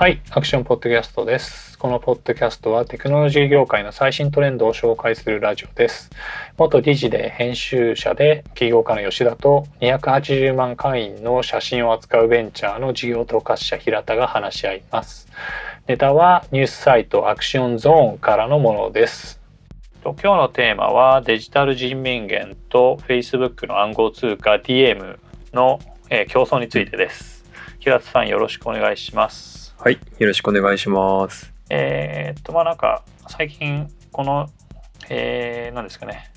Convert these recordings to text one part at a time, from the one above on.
はい、アクションポッドキャストです。このポッドキャストはテクノロジー業界の最新トレンドを紹介するラジオです。元理事で編集者で起業家の吉田と280万会員の写真を扱うベンチャーの事業統括者平田が話し合います。ネタはニュースサイトアクションゾーンからのものです。今日のテーマはデジタル人民元と Facebook の暗号通貨 DM の、え競争についてです。平田さんよろしくお願いします。はい、よろしくお願いします。えーっとまあなんか最近この、えー、何ですかね。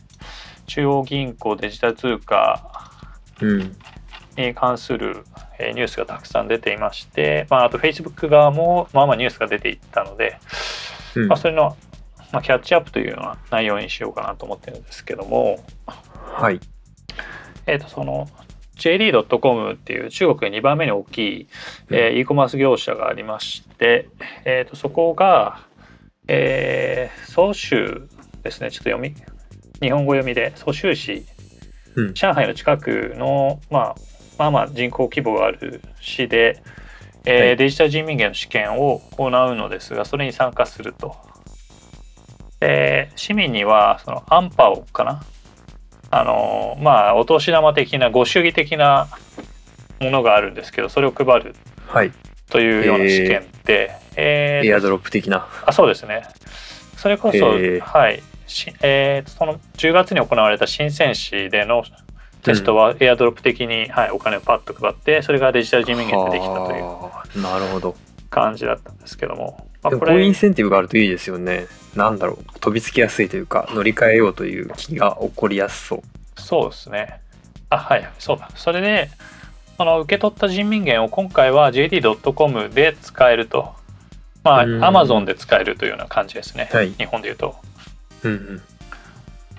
中央銀行デジタル通貨うん、に関する、えーニュースがたくさん出ていまして、まあ、あと Facebook 側もまあまあニュースが出ていったので、うん。まあ、それの、まあ、キャッチアップというような内容にしようかなと思ってるんですけども、はい、えー、とその JD.com っていう中国で2番目に大きい、えー e コマース業者がありまして、えー、とそこが、えー、蘇州ですね。ちょっと読み日本語読みで蘇州市うん、上海の近くの、まあ、まあまあ人口規模がある市で、えーはい。デジタル人民元の試験を行うのですがそれに参加すると。で市民にはそのアンパオかな？あのまあお年玉的なご祝儀的なものがあるんですけどそれを配るはい、というような試験で、えーエアドロップ的な。あそうですね。それこそ、へー。はい。しえーその10月に行われた深セン市でのテストはエアドロップ的に、はい、お金をパッと配ってそれがデジタル人民元でできたというはあ。なるほど。感じだったんですけども、まあ、でもこういうイこれンセンティブがあるといいですよね。なんだろう、飛びつきやすいというか、乗り換えようという気が起こりやすそう。そうですね。あはいそうだ。それでその受け取った人民元を今回は JD.com で使えると。まあうん。Amazon で使えるというような感じですね、はい。日本でいうと。うんう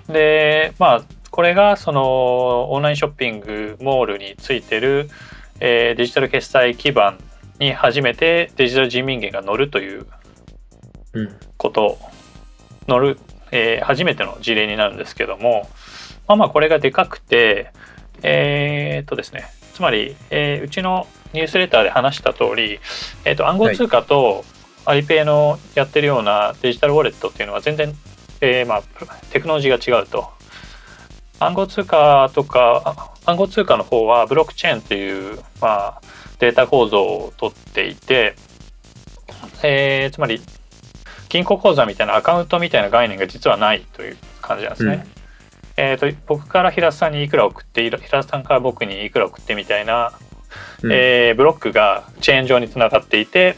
ん、でまあこれがそのオンラインショッピングモールについてる、えーデジタル決済基盤に初めてデジタル人民元が乗るといううん、こと乗る、えー初めての事例になるんですけどもまあまあこれがでかくてえーっとですねつまり、えーうちのニュースレターで話した通り、えーっと暗号通貨とアリペイのやってるようなデジタルウォレットっていうのは全然、えーまあ、テクノロジーが違うと。暗号通貨とか暗号通貨の方はブロックチェーンっていう、まあ、データ構造を取っていて、えーつまり銀行口座みたいなアカウントみたいな概念が実はないという感じなんですね。えー、と僕から平田さんにいくら送って平田さんから僕にいくら送ってみたいな、うんえーブロックがチェーン上につながっていて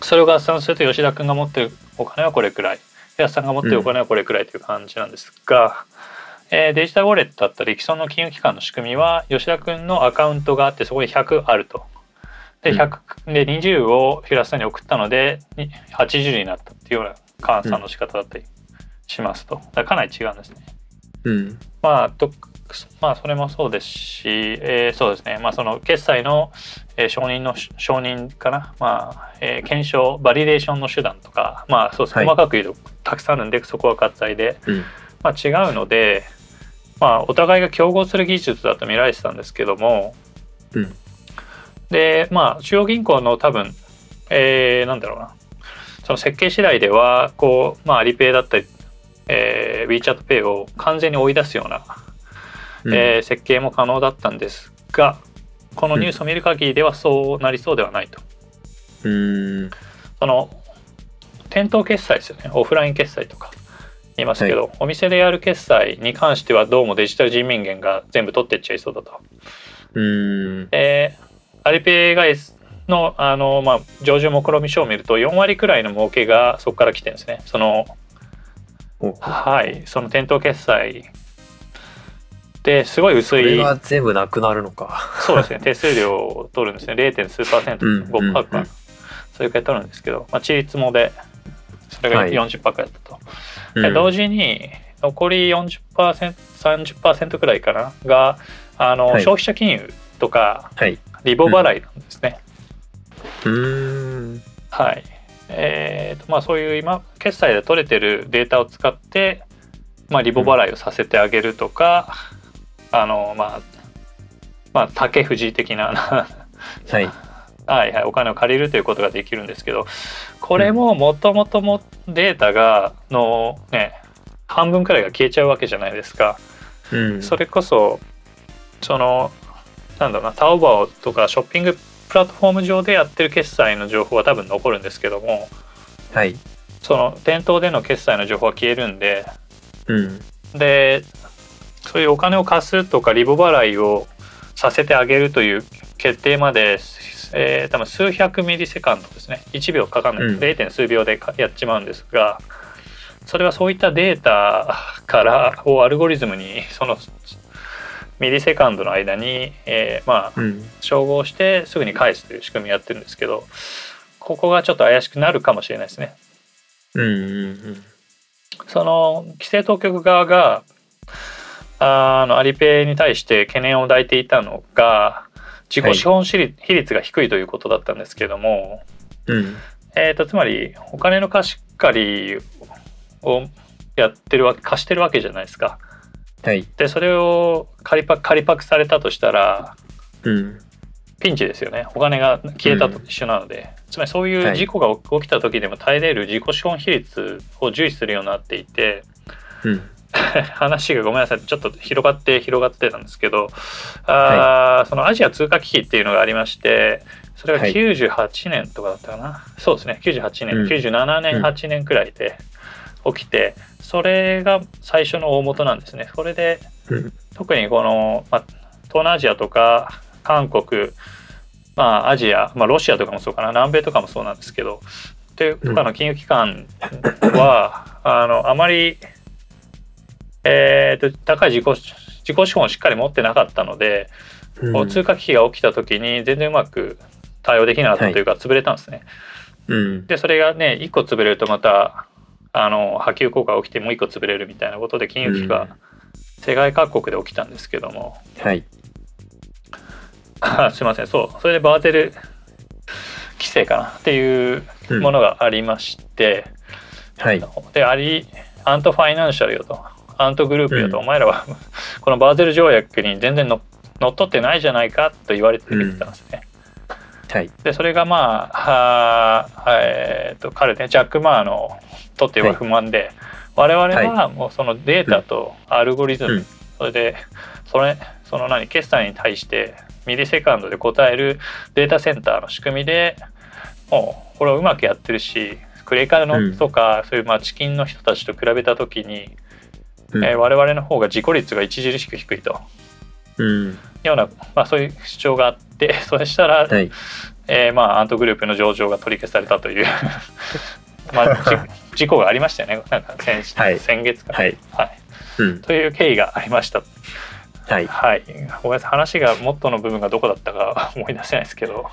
それを合算すると吉田君が持ってるお金はこれくらい平田さんが持ってるお金はこれくらいという感じなんですが、えーデジタルウォレットだったり既存の金融機関の仕組みは吉田君のアカウントがあってそこに100あると。でうん。100で20を平田さんに送ったのでに80になったっていうような換算の仕方だったりしますと。だからかなり違うんですね。うん、まあ、とまあそれもそうですし、えーそうですね、まあ、その決済の、えー承認の承認かな、まあえー検証バリデーションの手段とか、まあ、そうですはい。細かく言うとたくさんあるんでそこは割愛で、うん、まあ、違うので、まあ、お互いが競合する技術だと見られてたんですけどもうん、でまあ中央銀行の多分、えーなんだろうな。その設計次第ではこう、まあ、アリペイだったり、えー、WeChatPay を完全に追い出すようなうん。えー設計も可能だったんですがこのニュースを見る限りではそうなりそうではないと。うん、その店頭決済ですよね。オフライン決済とか言いますけど、お店でやる決済に関してはどうもデジタル人民元が全部取ってっちゃいそうだと。うん、えーアリペイが S のあの、まあ、上場目論見書を見ると4割くらいの儲けがそこから来てるんですね。そのおはい。その店頭決済ですごい薄い。それが全部なくなるのか。そうですね、手数料を取るんですね、0. 数パーセント、うん5%か、うん。うんそれくらい取るんですけど、まあ、チリツモで、それがはい。40%くらいだったと。うん。で同時に、残り40%、30%くらいかな、があの、はい。消費者金融とか、はい。リボ払いなんですね。うん、はい。えーとまあ、そういう今、決済で取れてるデータを使って、まあ、リボ払いをさせてあげるとか、あの、まあ、まあ、竹藤的な、はい。はいはい、お金を借りるということができるんですけどこれももともともデータがのね半分くらいが消えちゃうわけじゃないですか。うんそれこそそのなんだろうなタオバオとかショッピングプラットフォーム上でやってる決済の情報は多分残るんですけどもはい。その店頭での決済の情報は消えるんでうん。でそういうお金を貸すとかリボ払いをさせてあげるという決定まで、えー多分数百ミリセカンドですね。1秒かかんない、うん。0. 数秒でかやっちまうんですがそれはそういったデータからをアルゴリズムにそのミリセカンドの間に、えーまあうん照合してすぐに返すという仕組みやってるんですけどここがちょっと怪しくなるかもしれないですね。うんうんその規制当局側があのアリペイに対して懸念を抱いていたのが自己資本比率比率が低いということだったんですけども、うんえー、とつまりお金の貸し借りをやってるわけ貸してるわけじゃないですか。はい。でそれを借りパ借りパクされたとしたらうん。ピンチですよね。お金が消えたと一緒なので、つまりそういう事故が起きた時でも耐えれる自己資本比率を重視するようになっていて。うん。話がごめんなさい。ちょっと広がって広がってたんですけどあー、そのアジア通貨危機っていうのがありましてそれがはい。98年とかだったかな、そうですね。98年、うん。97年うん。8年くらいで起きてそれが最初の大元なんですね。それでうん。特にこの、まあ、東南アジアとか韓国まあアジア、まあ、ロシアとかもそうかな。南米とかもそうなんですけどでとかの金融機関は、あのあまり、えーと高い自己自己資本をしっかり持ってなかったので、こう通貨危機が起きた時に全然うまく対応できなかったというか、潰れたんですね。うん。でそれがね1個潰れるとまたあの波及効果が起きてもう1個潰れるみたいなことで金融危機が世界各国で起きたんですけども、はい。あ すいません。そう。それでバーゼル規制かなっていうものがありまして、はい。でありアントファイナンシャルよと。アントグループよと、うん。お前らは このバーゼル条約に全然の乗っ取ってないじゃないかと言われてきてたんですね。はい。でそれがまあえー、と彼ねジャック・マーにとっては不満で、我々はもうそのデータとアルゴリズム、うん。それでそれその何決済に対してミリセカンドで答えるデータセンターの仕組みでもうこれをうまくやってるしクレカのとか、そういうまあチキンの人たちと比べた時に、うん。えー我々の方が自己率が著しく低いと。うんような、まあ、そういう主張があって それしたら、はい。えーまあアントグループの上場が取り消されたという まあじ 事故がありましたよね。なんか先,、はい。先月かな、はい。はい、うん。という経緯がありました。はい。はい。ごめんなさい。話がモットーの部分がどこだったか思い出せないですけど。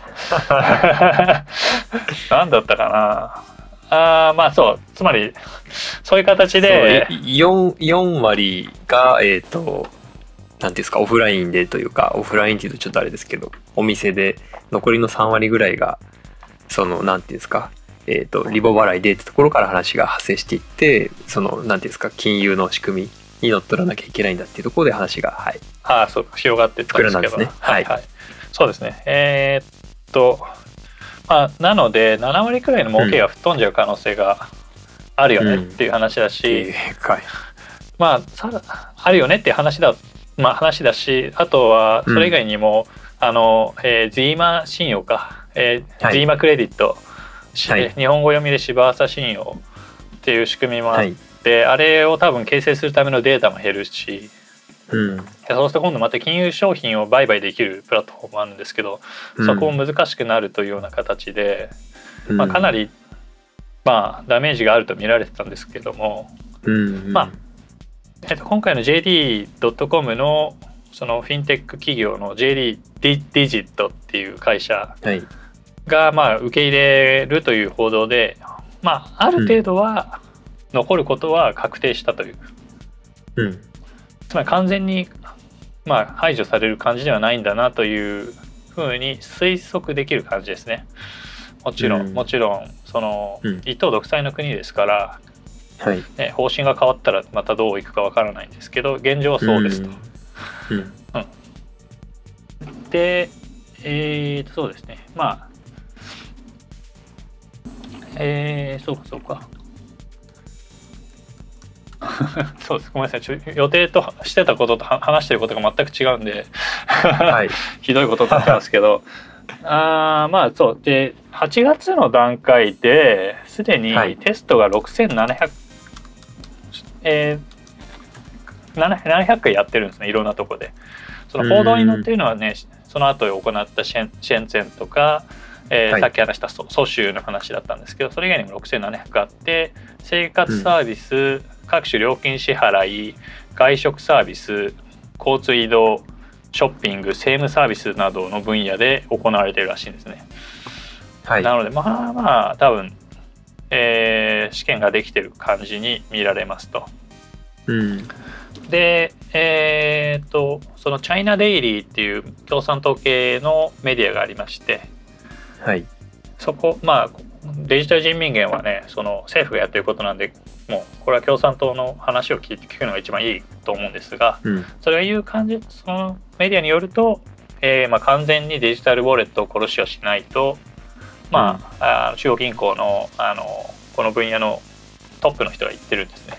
何だったかな。あーまあそう。つまりそういう形でそう 4, 4割がえっ、となんていうんですかオフラインでというかオフラインっていうとちょっとあれですけどお店で残りの3割ぐらいがそのなんていうんですかえっ、とリボ払いでってところから話が発生していってそのなんていうんですか金融の仕組みに乗っ取らなきゃいけないんだっていうところで話がはい。ああそう広がってったんですけど。ね。はいはい、そうですね。えーっとまあなので7割くらいの儲けが吹っ飛んじゃう可能性があるよねっていう話だし、でかい。まあさあるよねっていう話だまあ話だしあとはそれ以外にも、あの、えー、ズイマ信用か、えーはい。ズイマクレディット、しはい。日本語読みで柴朝信用っていう仕組みもあっはい。て、あれを多分形成するためのデータも減るしうん。でそうすると今度また金融商品を売買できるプラットフォームもあるんですけど、そこも難しくなるというような形で、まあ、かなり、り、まあ、ダメージがあると見られてたんですけども、うん。まあえっと、今回の JD.com のそのフィンテック企業の JD ディジットっていう会社はい。がまあ受け入れるという報道で、まあ、ある程度は残ることは確定したという、うん。つまり完全にまあ排除される感じではないんだなというふうに推測できる感じですね。もちろん、うん。もちろんその、うん。一党独裁の国ですから、はい。ね、方針が変わったらまたどういくかわからないんですけど現状はそうですと。うん。で、えーとそうですね。まあえー、そうかそうか。そうです。ごめんなさい。予定としてたこととは話してることが全く違うんではい。ひどいことになってますけど。あーまあそう。で8月の段階ですでにはい。テストが6700、えー、700 700回やってるんですねいろんなとこでその報道に載ってるのはねその後行ったシェンシェンツェンとか、えーはいさっき話したソ蘇州の話だったんですけどそれ以外にも6700あって生活サービス、各種料金支払い外食サービス交通移動ショッピング政務サービスなどの分野で行われているらしいんですね。はい。なのでまあまあ多分、えー試験ができてる感じに見られますと。うん。でえーっとそのチャイナデイリーっていう共産党系のメディアがありましてはい。そこまあデジタル人民元はねその政府がやってることなんでもうこれは共産党の話を聞いて聞くのが一番いいと思うんですがうん。それが言う感じそのメディアによると、えーまあ、完全にデジタルウォレットを殺しをしないと、まああの中央銀行のあのこの分野のトップの人が言ってるんですね。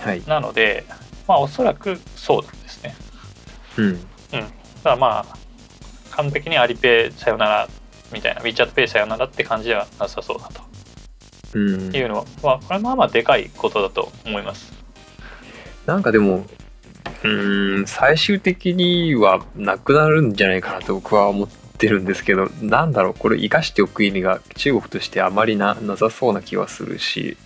はい。なので、まあ、おそらくそうなんですね。うん。だからまあ完璧にアリペイさよならみたいな WeChatPay さよならって感じではなさそうだとうん。いうのは、まあ、これまあまあでかいことだと思います。なんかでも、うーん、最終的にはなくなるんじゃないかなと僕は思ってるんですけど、なんだろう、これ生かしておく意味が中国としてあまりななさそうな気はするし、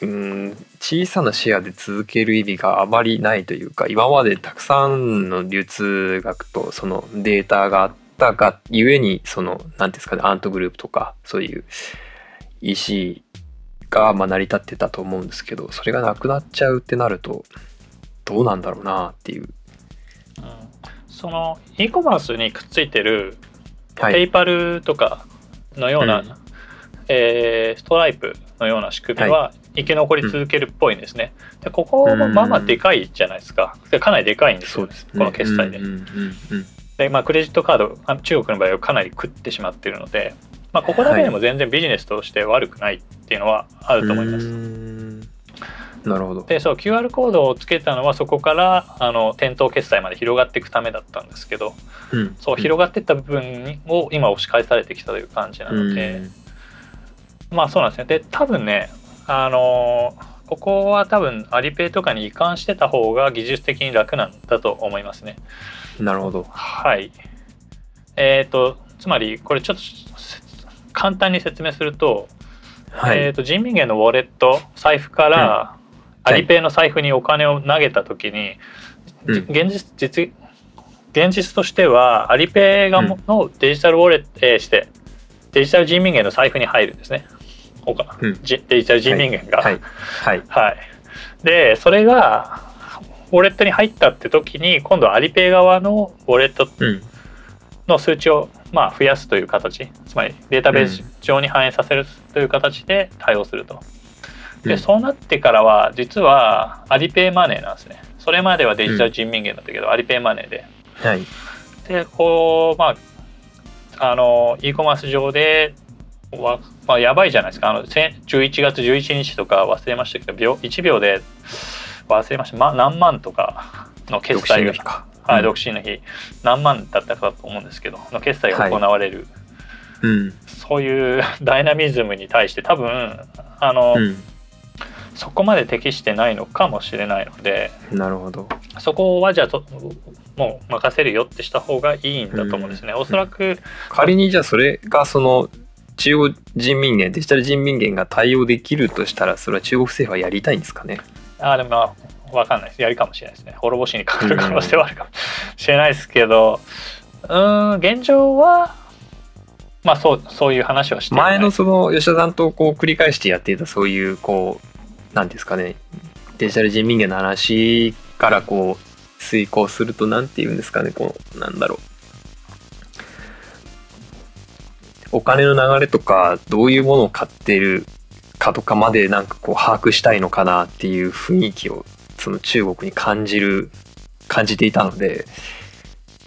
うーん、小さなシェアで続ける意味があまりないというか、今までたくさんの流通額とそのデータがあったがゆえに、その、なんていうんですかね、アントグループとか、そういう EC がま成り立ってたと思うんですけどそれがなくなっちゃうってなるとどうなんだろうなっていうその e コマースにくっついてるはい。ペイパルとかのような、うん。えーストライプのような仕組みは生き残り続けるっぽいんですね。でここもまあまあでかいじゃないですか。でかなりでかいんですよ、この決済で。うんうんうんうん。で、まあ、クレジットカードあ中国の場合はかなり食ってしまっているので、まあ、ここだけでも全然ビジネスとして悪くないっていうのはあると思います。うーんなるほど。でそう QR コードをつけたのはそこからあの店頭決済まで広がっていくためだったんですけどうん。そう広がっていった部分を今押し返されてきたという感じなので、まあそうなんですねで多分ねあのここは多分アリペイとかに移管してた方が技術的に楽なんだと思いますね。うんなるほど。はい。えっ、とつまりこれちょっとせ簡単に説明すると,、はい、えー、と人民元のウォレット財布からうんアリペイの財布にお金を投げた時に、現実実現実としてはアリペイがのデジタルウォレット、えーしてデジタル人民元の財布に入るんですね。他うん。じデジタル人民元が。はい。はい。はい。でそれがウォレットに入ったって時に今度はアリペイ側のウォレットうん。の数値をまあ増やすという形。つまりデータベース上に反映させるという形で対応すると。でうん。そうなってからは実はアリペイマネーなんですね。それまではデジタル人民元だったけど、アリペイマネーで。はい。でこうまああの e コマース上でわ、まあ、やばいじゃないですか。あのせ11月11日とか忘れましたけど秒1秒で忘れました、ま、何万とかの決独身済がの日か。はい、うん。独身の日。何万だったかと思うんですけどの決済が行われる、うん。そういうダイナミズムに対して多分あの、うんそこまで適してないのかもしれないのでなるほど。そこはじゃあともう任せるよってした方がいいんだと思うんですね。おそらく、仮にじゃあそれがその中央人民元デジタル人民元が対応できるとしたらそれは中国政府はやりたいんですかね？あでもまあわかんないです。やりかもしれないですね。滅ぼしにかかる可能性はあるかもしれないですけど。うーん現状はまあそうそういう話をして前のその吉田さんとこう繰り返してやっていたそういうこうなんですかね。デジタル人民元の話からこう遂行するとなんて言うんですかね。こうなんだろう。お金の流れとかどういうものを買ってるかとかまでなんかこう把握したいのかなっていう雰囲気をその中国に感じる感じていたので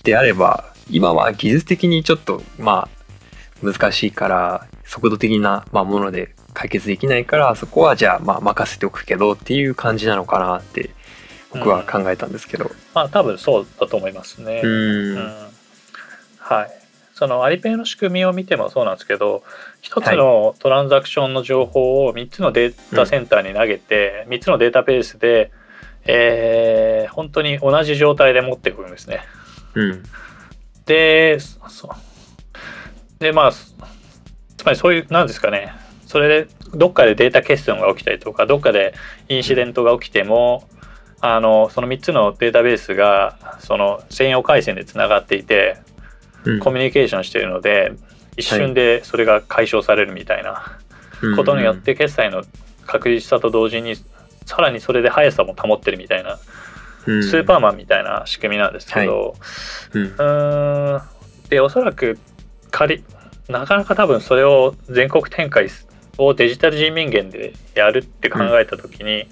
であれば今は技術的にちょっとまあ難しいから速度的な、もので解決できないからそこはじゃあまあ任せておくけどっていう感じなのかなって僕は考えたんですけど。まあ多分そうだと思いますね。ううんん。はい。そのアリペイの仕組みを見てもそうなんですけど一つのトランザクションの情報を3つのデータセンターに投げて、3つのデータベースで、えー本当に同じ状態で持ってくるんですね。うん。でそでまあつまりそういうなんですかねそれでどっかでデータ欠損が起きたりとかどっかでインシデントが起きてもあのその3つのデータベースがその専用回線でつながっていてうん。コミュニケーションしているので一瞬でそれが解消されるみたいなことによって決済の確実さと同時にさらにそれで速さも保ってるみたいなうん。スーパーマンみたいな仕組みなんですけど、うん。うーん。でおそらく仮なかなか多分それを全国展開をデジタル人民元でやるって考えた時に、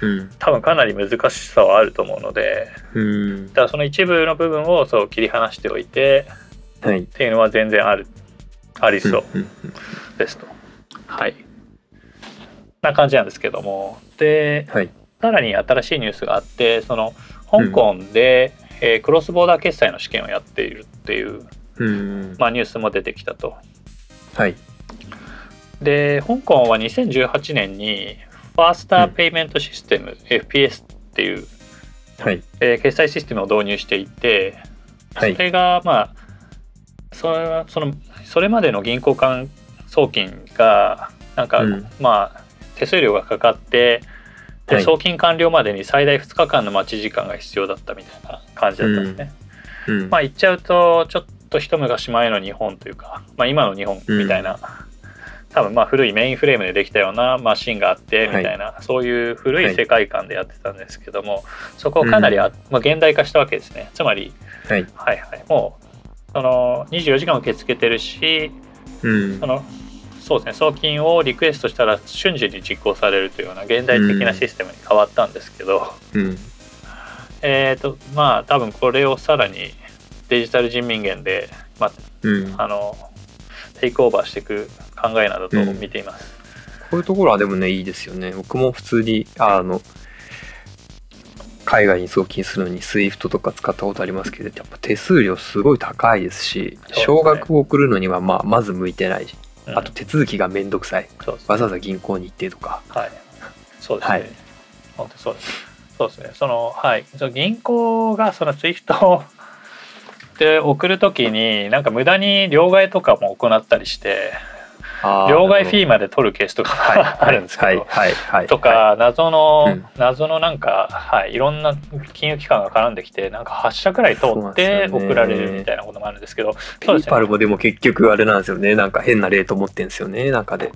うん。多分かなり難しさはあると思うのでうん。だからその一部の部分をそう切り離しておいてはい。っていうのは全然あるありそううんですと。はい。な感じなんですけども。ではい。さらに新しいニュースがあってその香港で、えークロスボーダー決済の試験をやっているっていう、うん。まあ、ニュースも出てきたと。はいで香港は2018年にファースターペイメントシステム、FPS っていう、はい。えー決済システムを導入していてはい。それがまあそれはそのそれまでの銀行間送金がなんか、うん。まあ手数料がかかってで、はい。送金完了までに最大2日間の待ち時間が必要だったみたいな感じだったんですね。うん。まあ言っちゃうとちょっと一昔前の日本というか、まあ、今の日本みたいな、多分まあ古いメインフレームでできたようなマシンがあってみたいな、そういう古い世界観でやってたんですけども、そこをかなりあ、まあ、現代化したわけですね。つまりはい。はいはい。もうその24時間受け付けてるしうん。そのそうですね。送金をリクエストしたら瞬時に実行されるというような現代的なシステムに変わったんですけど、うん。えっ、とまあ多分これをさらにデジタル人民元で、まあ、うん。あのテイクオーバーしていく考えなんだと見ています。こういうところはでもねいいですよね。僕も普通にあの海外に送金するのに SWIFT とか使ったことありますけどやっぱ手数料すごい高いですし少額を送るのにはまあまず向いてない。しうん。あと手続きがめんどくさい。わざわざ銀行に行ってとか。はい、そうですね。はい。本当そうです。そうですね。そのはい、その銀行がその SWIFT をで送るときになんか無駄に両替とかも行ったりして両替フィーまで取るケースとかはい。が あるんですけど、はい。はい。はい。とか謎の、うん。謎のなんか、はい、いろんな金融機関が絡んできてなんか8社くらい通って送られるみたいなこともあるんですけどペそうですね。イパルもでも結局あれなんですよね。なんか変なレート持ってんですよねなんかで。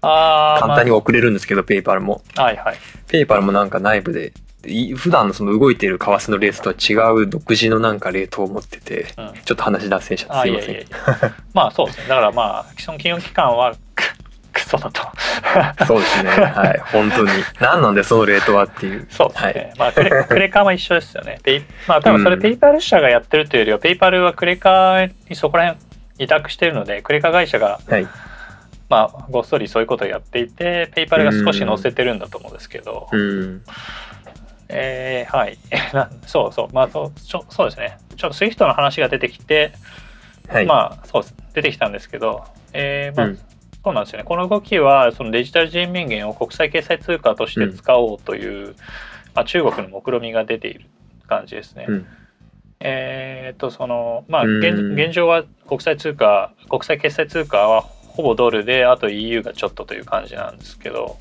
あー簡単に送れるんですけどペイパルも。まあはいはい。ペイパルもなんか内部でい普段のその動いてる為替のレートとは違う独自のなんかレートを持っててうん。ちょっと話脱線しちゃってすいません。あいやいや。まあそうですね。だからまあ既存金融機関はククソだと。そうですね。はい。本当に。何なんでそのレートはっていう。そうですね、はい。まあクレクレカは一緒ですよね。ペイまあ多分それうん。ペイパル社がやってるというよりは、ペイパルはクレカにそこら辺委託してるのでクレカ会社がはい。まあごっそりそういうことをやっていてペイパルが少し載せてるんだと思うんですけど、うんえーはい。なそうそう。まあそうちょそうですね。ちょっと SWIFT の話が出てきて、はい。まあそう出てきたんですけど、えーまあうん。そうなんですよね。この動きはそのデジタル人民元を国際決済通貨として使おうという、まあ、中国の目論みが出ている感じですね。うん。えーっとそのまあうん。現現状は国際通貨国際決済通貨はほぼドルであと EU がちょっとという感じなんですけど、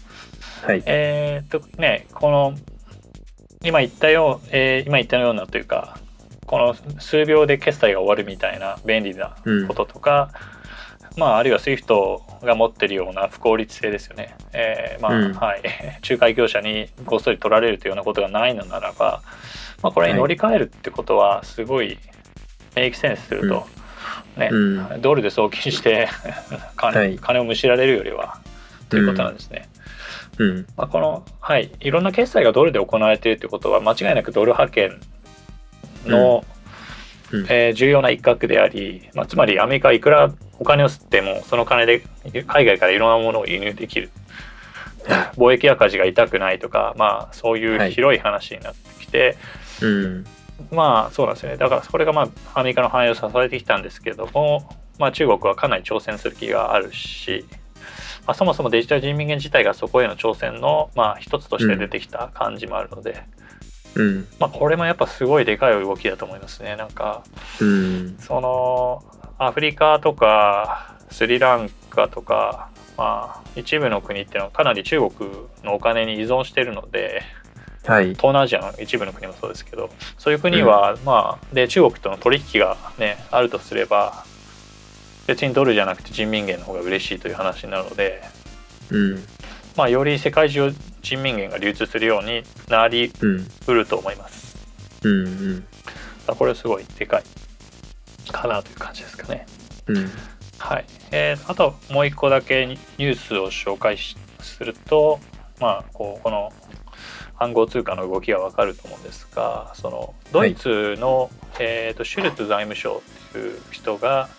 はい。えーっとねこの今言ったよう、えー今言ったようなというかこの数秒で決済が終わるみたいな便利なうん。こととか、まああるいは SWIFT が持ってるような不効率性ですよね、えーまあうん。はい、仲介業者にごっそり取られるというようなことがないのならば、まあ、これに乗り換えるってことはすごいメイクセンスすると、ねうん。ドルで送金して 金,、はい。金をむしられるよりはということなんですね。うん。まあ、この、はい、いろんな決済がドルで行われているということは間違いなくドル派遣の、うん。えー重要な一角であり、まあ、つまりアメリカはいくらお金を吸ってもその金で海外からいろんなものを輸入できる。貿易赤字が痛くないとかまあそういう広い話になってきて、はい、うん。まあそうなんですよね。だからそれがまあアメリカの繁栄を支えてきたんですけども、まあ、中国はかなり挑戦する気があるし、まあ、そもそもデジタル人民元自体がそこへの挑戦のまあ一つとして出てきた感じもあるので、うん、まあ、これもやっぱすごいでかい動きだと思いますね。なんか、うん、そのアフリカとかスリランカとか、まあ、一部の国っていうのはかなり中国のお金に依存しているので。はい、東南アジアの一部の国もそうですけどそういう国は、うん、まあで中国との取引がねあるとすれば別にドルじゃなくて人民元の方が嬉しいという話になるので、うん。まあ、より世界中人民元が流通するようになりうると思います。うんうん、これすごいでかいかなという感じですかね。うん、はい。えー、あともう一個だけニュースを紹介すると、まあ、こうこの暗号通貨の動きがわかると思うんですがそのドイツの、はい、えーと、シュルツ財務省っていう人が、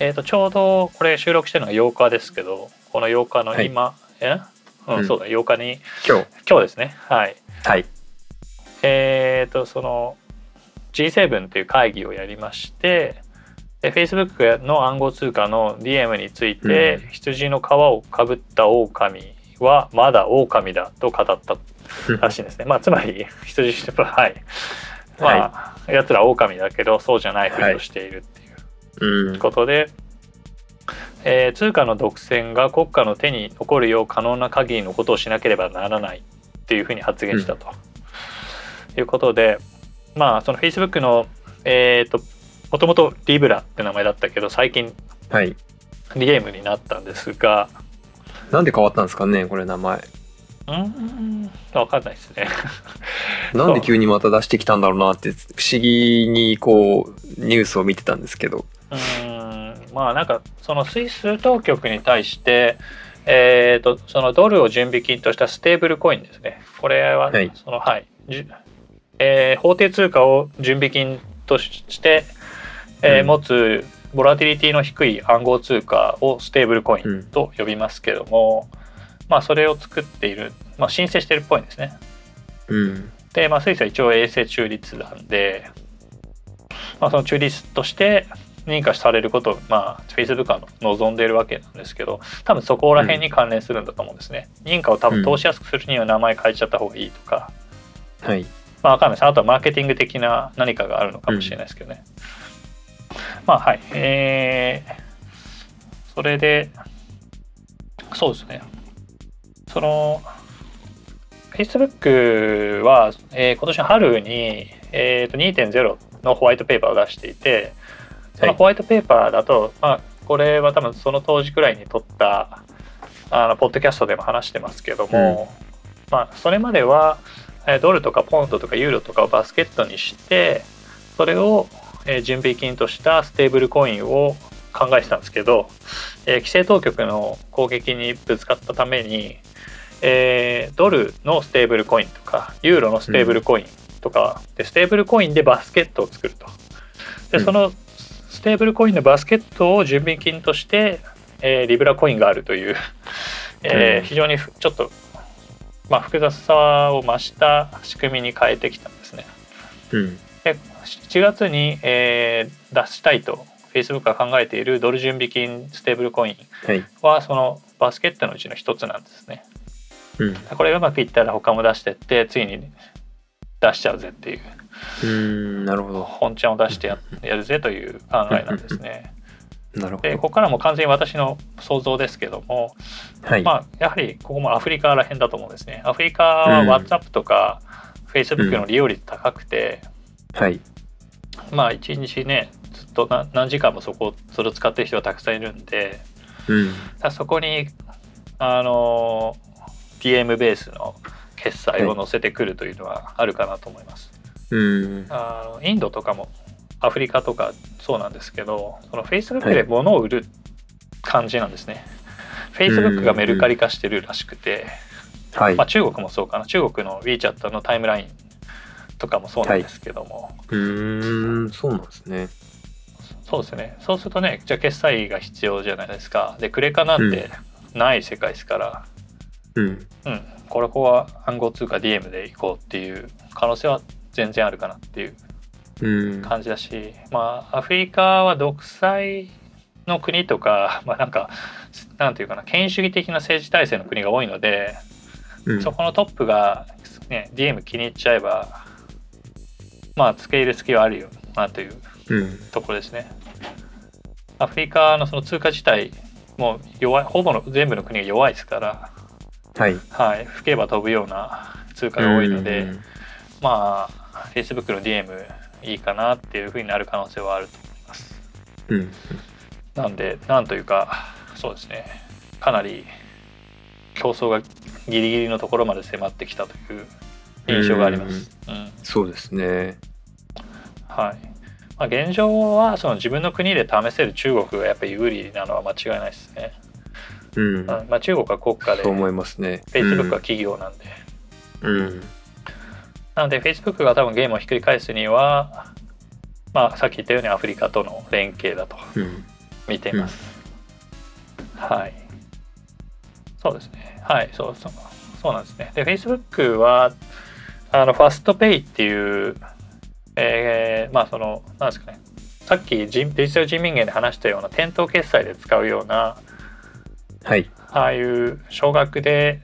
えーと、ちょうどこれ収録してるのが8日ですけどこの8日の今、はい、え？うん、うん、そうだ8日に今日。今日ですね。はい、はい、えっ、ー、とその G7 っていう会議をやりましてで Facebook の暗号通貨の DM について、うん、羊の皮をかぶった狼はまだ狼だと語ったらしいんですね。まあつまり羊はい。まあ、はい、やつら狼だけどそうじゃないふりをしているっていうことで、はい、えー、通貨の独占が国家の手に残るよう可能な限りのことをしなければならないっていうふうに発言したと、うん、いうことでまあその Facebook のえっ、ー、ともともとリブラって名前だったけど最近、はい、リゲームになったんですが。なんで変わったんですかねこれ名前。うん。分かんないですね。なんで急にまた出してきたんだろうなって不思議にこうニュースを見てたんですけどうん。まあなんかそのスイス当局に対してえーと、そのドルを準備金としたステーブルコインですね。これは、はい、そのはい。えー、法定通貨を準備金として、えー、うん、持つボラティリティの低い暗号通貨をステーブルコインと呼びますけども、うんまあ、それを作っている、まあ、申請してるっぽいんですね。うん、で、まあ、スイスは一応衛星中立なんで、まあ、その中立として認可されることを、まあ、Facebook は望んでいるわけなんですけど多分そこら辺に関連するんだと思うんですね。認可を多分通しやすくするには名前変えちゃった方がいいとか、うん、はい。まあ、分かんないです。あとはマーケティング的な何かがあるのかもしれないですけどね。うん、まあはい。えー、それでそうですね。その Facebook は、えー、今年の春に、えーと、2.0のホワイトペーパーを出していてそのホワイトペーパーだと、はい、まあ、これは多分その当時くらいに撮ったあのポッドキャストでも話してますけども、うん、まあ、それまではドルとかポンドとかユーロとかをバスケットにしてそれを準備金としたステーブルコインを考えてたんですけど、えー、規制当局の攻撃にぶつかったためにえー、ドルのステーブルコインとかユーロのステーブルコインとか、うん、でステーブルコインでバスケットを作ると。でそのステーブルコインのバスケットを準備金として、えー、リブラコインがあるという、えー、非常にちょっと、まあ、複雑さを増した仕組みに変えてきたんですね。うん、で7月に、えー、出したいと Facebook が考えているドル準備金ステーブルコインは、はい、そのバスケットのうちの一つなんですね。うん、これがうまくいったら他も出してってついに出しちゃうぜっていううんなるほど。本ちゃんを出してややるぜという考えなんですね。なるほど。でここからも完全に私の想像ですけども、はい、まあやはりここもアフリカら辺だと思うんですね。アフリカは WhatsApp とか Facebook の利用率高くて、うん、はい、まあ一日ねずっと何時間もそこそれを使ってる人がたくさんいるんで、うん、そこにあの TM ベースの決済を載せてくるというのはあるかなと思います。あのインドとかもアフリカとかそうなんですけどその Facebook で物を売る感じなんですね。はい、Facebook がメルカリ化してるらしくて、はい、まあ、中国もそうかな。中国の WeChat のタイムラインとかもそうなんですけども、はい、うん。そうなんですね。そうですね。そうするとねじゃあ決済が必要じゃないですか。でクレカなんてない世界ですから、うん。うん。これここは暗号通貨 DM で行こうっていう可能性は全然あるかなっていううん。感じだしまあアフリカは独裁の国とか まあなんかなんていうかな権威主義的な政治体制の国が多いので、うんそこのトップが、ね、DM 気に入っちゃえばまあ付け入る隙はあるよなといううん。ところですね。アフリカのその通貨自体もう弱いほぼの全部の国が弱いですから、はい。はい、吹けば飛ぶような通貨が多いので、うんまあ Facebook の DM いいかなっていうふうになる可能性はあると思います。うん。なんでなんというかそうですねかなり競争がギリギリのところまで迫ってきたという印象があります。うんそうですね。はいまあ、現状はその自分の国で試せる中国がやっぱり有利なのは間違いないですね。うん。うんまあ、中国は国家でそう思いますね。Facebook は企業なんで、うん。なので Facebook が多分ゲームをひっくり返すには、まあ、さっき言ったようにアフリカとの連携だとうん。見ています。はい。そうですね。はい、そうそうそうなんですね。で、Facebook はあのファストペイっていう、えーまあそのなんですかね。さっき人デジタル人民元で話したような店頭決済で使うようなはい。ああいう少額で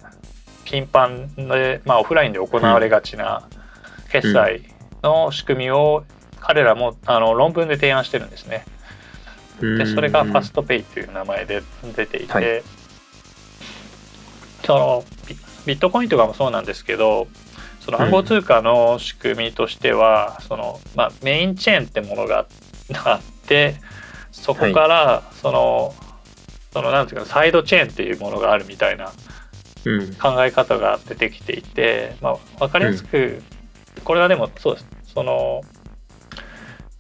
頻繁で、まあ、オフラインで行われがちな決済の仕組みを彼らもあの論文で提案してるんですね。でそれがファストペイという名前で出ていて、はいそのビビットコインとかもそうなんですけどその暗号通貨の仕組みとしては、そのまあ、メインチェーンってものがあってそこからその、そのなんていうかサイドチェーンっていうものがあるみたいなうん。考え方が出てきていて、まあ、分かりやすく、これはでもそうですその、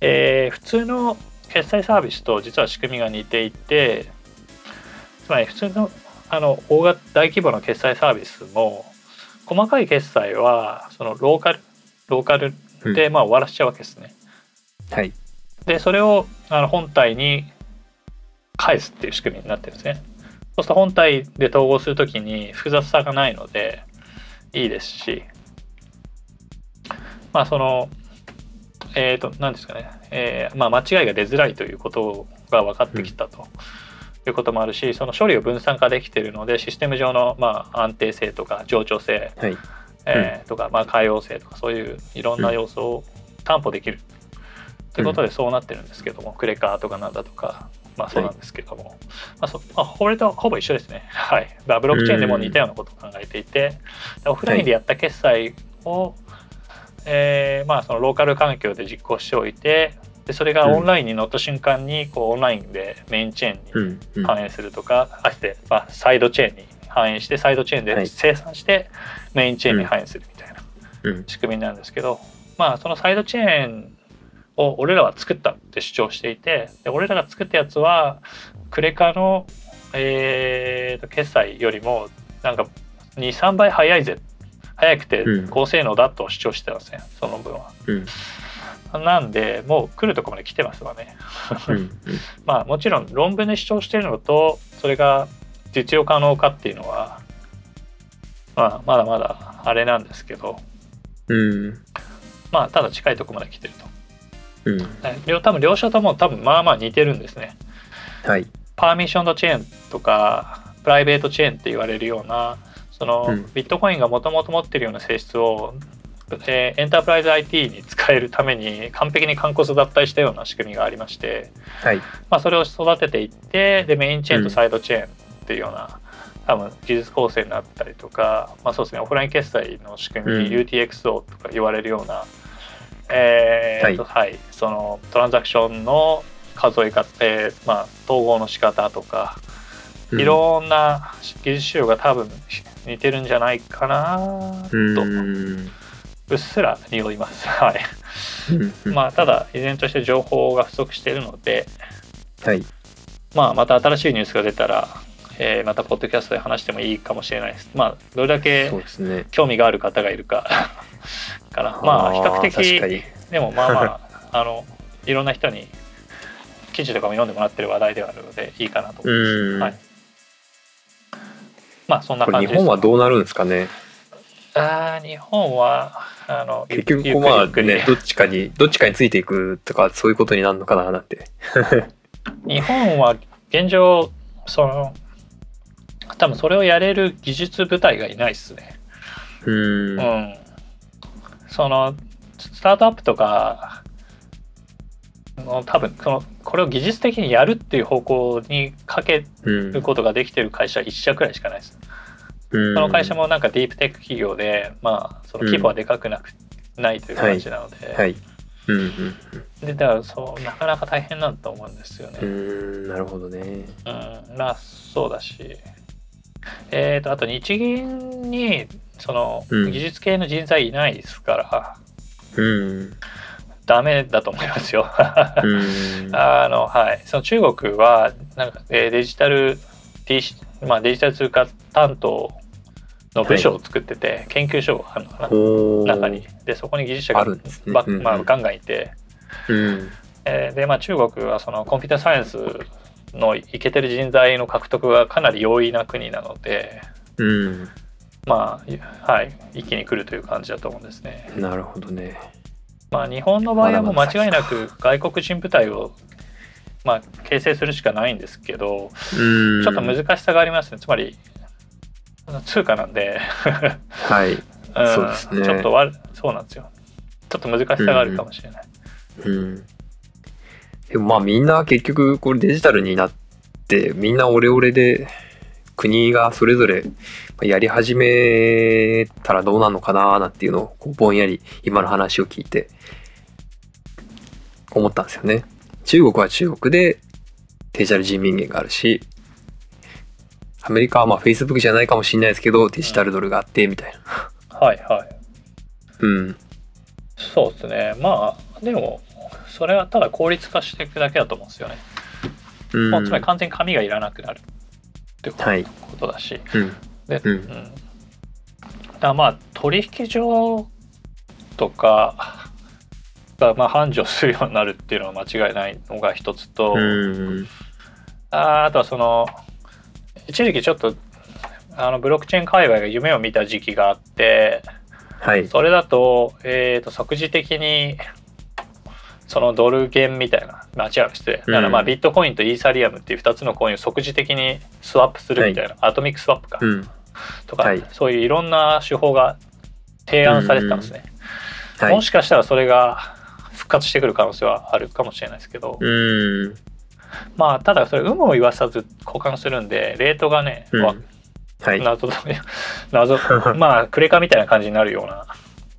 えー普通の決済サービスと実は仕組みが似ていてつまり普通のあの大型大規模な決済サービスも細かい決済はそのローカルローカルでまあ終わらせちゃうわけですね。はい。でそれをあの本体に返すっていう仕組みになってるんですね。そうすると本体で統合するときに複雑さがないのでいいですしまあそのえっ、と何ですかね、えーまあ、間違いが出づらいということが分かってきたと。いうこともあるしその処理を分散化できているのでシステム上のまあ安定性とか冗長性、はい。えーとか、まあ、可用性とかそういういろんな要素を担保できる、ということでそうなってるんですけども、クレカとかなんだとか、まあ、そうなんですけども、まあそまあ、これとほぼ一緒ですね。はい。まあブロックチェーンでも似たようなことを考えていて、でオフラインでやった決済を、えーまあ、そのローカル環境で実行しておいて、でそれがオンラインに乗った瞬間にこうオンラインでメインチェーンにうん。うん。反映するとか、あして、まあ、サイドチェーンに反映してサイドチェーンではい生産してメインチェーンに反映するみたいなうん。仕組みなんですけど、まあそのサイドチェーンを俺らは作ったって主張していてで俺らが作ったやつはクレカの、えーと決済よりもなんか23倍早いぜ早くてうん高性能だと主張してたんですね、その分は。うん。なんでもう来るとこまで来てますわね。うん。まあもちろん論文で主張しているのとそれが実用可能かっていうのは、まあ、まだまだあれなんですけどうん。まあただ近いところまで来てると。うん。多分両者とも多分まあまあ似てるんですね。はい。パーミッションドチェーンとかプライベートチェーンって言われるようなその、うん。ビットコインがもともと持ってるような性質を、えーエンタープライズ IT に使えるために完璧に完骨脱退したような仕組みがありまして、はい。まあ、それを育てていってでメインチェーンとサイドチェーンっていうような、多分技術構成になったりとか、まあ、そうですねオフライン決済の仕組み、うん。UTXO とか言われるような、えーとはいそのトランザクションの数え方、えーまあ、統合の仕方とか、いろんな技術仕様が多分似てるんじゃないかなうん。とうっすら匂います。はいうん。まあ、ただ依然として情報が不足しているので、はい。まあ、また新しいニュースが出たら、えーまたポッドキャストで話してもいいかもしれないです。まあ、どれだけそうですね。興味がある方がいるか かな。まあ、比較的、に。でもまあまあ、あの、いろんな人に記事とかも読んでもらってる話題ではあるのでいいかなと思います。うんはい、まあそんな感じです。本はどうなるんですかね？あー日本はあの結局ゆっくりまあねどっちかにどっちかについていくとかそういうことになるのかななんて 日本は現状その多分それをやれる技術部隊がいないっすね。うんうん。そのスタートアップとかの多分そのこれを技術的にやるっていう方向にかけうん。ることができてる会社1社くらいしかないです。うん。その会社もなんかディープテック企業で、まあ、その規模はでかくなく、ないという感じなので、はい。うんうんでだからそうなかなか大変なんだと思うんですよね。うんうんなるほどね。うん、まあそうだし、えー、とあと日銀にそのうん。技術系の人材いないですから、うんダメだと思いますよ。うん。あのはい、その中国はなんか、えーデジタル DC、まあ、デジタル通貨担当の部署を作ってて、研究所があるの中に。でそこに技術者があるんですね。ばうんうん。まあ、ガンガンいて、うん。えーで、まあ、中国はそのコンピューターサイエンスのイケてる人材の獲得がかなり容易な国なので、うん。まあはい、一気に来るという感じだと思うんですね。なるほどねまあ、日本の場合はもう間違いなく外国人部隊を、まあ、形成するしかないんですけど、うん。ちょっと難しさがありますね。つまり通貨なんで、はい。うん。そうですね。ちょっとわそうなんですよ。ちょっと難しさがあるかもしれない。うん。でもまあみんな結局これデジタルになってみんなオレオレで国がそれぞれやり始めたらどうなのかななんていうのをこうぼんやり今の話を聞いて思ったんですよね。中国は中国でデジタル人民元があるしアメリカはまあ Facebook じゃないかもしれないですけどデジタルドルがあってみたいな。はいはい。うん。そうですね。まあ、でも、それはただ効率化していくだけだと思うんですよね。うんもうつまり完全に紙がいらなくなるってこと,、はいだし。うん。で、うんうん。だまあ、取引所とかがまあ繁盛するようになるっていうのは間違いないのが一つと、うん。ああとはその、一時期ちょっと、あのブロックチェーン界隈が夢を見た時期があって、はい。それだと,、えー、と即時的にそのドル元みたいな間違う失礼だからまあうんビットコインとイーサリアムっていう2つのコインを即時的にスワップするみたいな、アトミックスワップか、うん。とか、はいそういういろんな手法が提案されてたんですね、はいも。しかしたらそれが復活してくる可能性はあるかもしれないですけど、うん。まあただそれ有無を言わさず交換するんでレートがね、うんわはい。謎 謎まあクレカみたいな感じになるような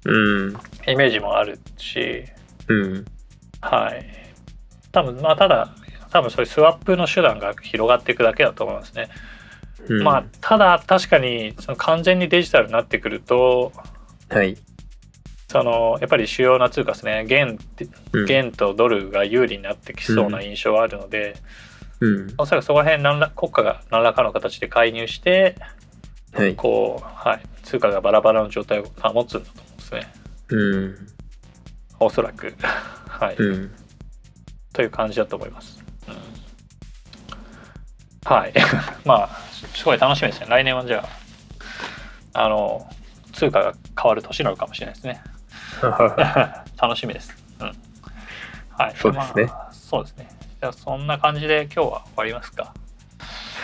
うん。イメージもあるしうん。はい。多分まあただ多分そういうスワップの手段が広がっていくだけだと思いますね。うんまあただ確かにその完全にデジタルになってくるとはい。そのやっぱり主要な通貨ですね元元とドルが有利になってきそうな印象はあるので、うん。おそらくそこら辺何ら国家が何らかの形で介入してはい。こう、はい、通貨がバラバラの状態を保つんだと思うんですねうん。おそらくはい、うん。という感じだと思います。うんはい。まあ、すごい楽しみですね。来年はじゃあ、あの、通貨が変わる年なのかもしれないですね。楽しみです。うん。はい。そうですねまあそうですね。じゃあ、そんな感じで今日は終わりますか。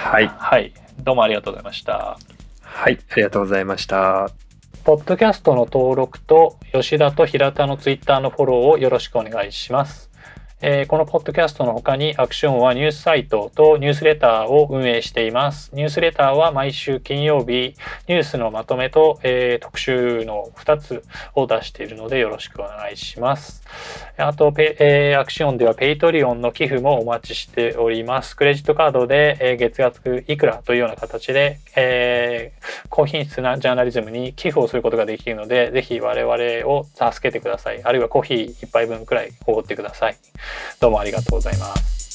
はい。はい。どうもありがとうございました。はい。ありがとうございました。ポッドキャストの登録と吉田と平田のツイッターのフォローをよろしくお願いします。えーこのポッドキャストの他にアクシオンはニュースサイトとニュースレターを運営しています。ニュースレターは毎週金曜日ニュースのまとめと、えー特集の2つを出しているのでよろしくお願いします。あと、えーアクシオンでは Patreon の寄付もお待ちしております。クレジットカードで、え月額いくらというような形で、え高品質なジャーナリズムに寄付をすることができるので、ぜひ我々を助けてください。あるいはコーヒー一杯分くらいおごってください。どうもありがとうございます。